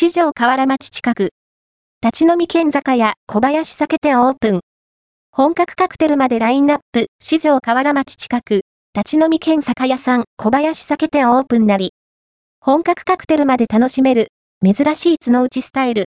市場河原町近く。立ち飲み県酒屋小林酒店オープン。本格カクテルまでラインナップ、市場河原町近く。立ち飲み県酒屋さん小林酒店オープンなり。本格カクテルまで楽しめる、珍しい角打ちスタイル。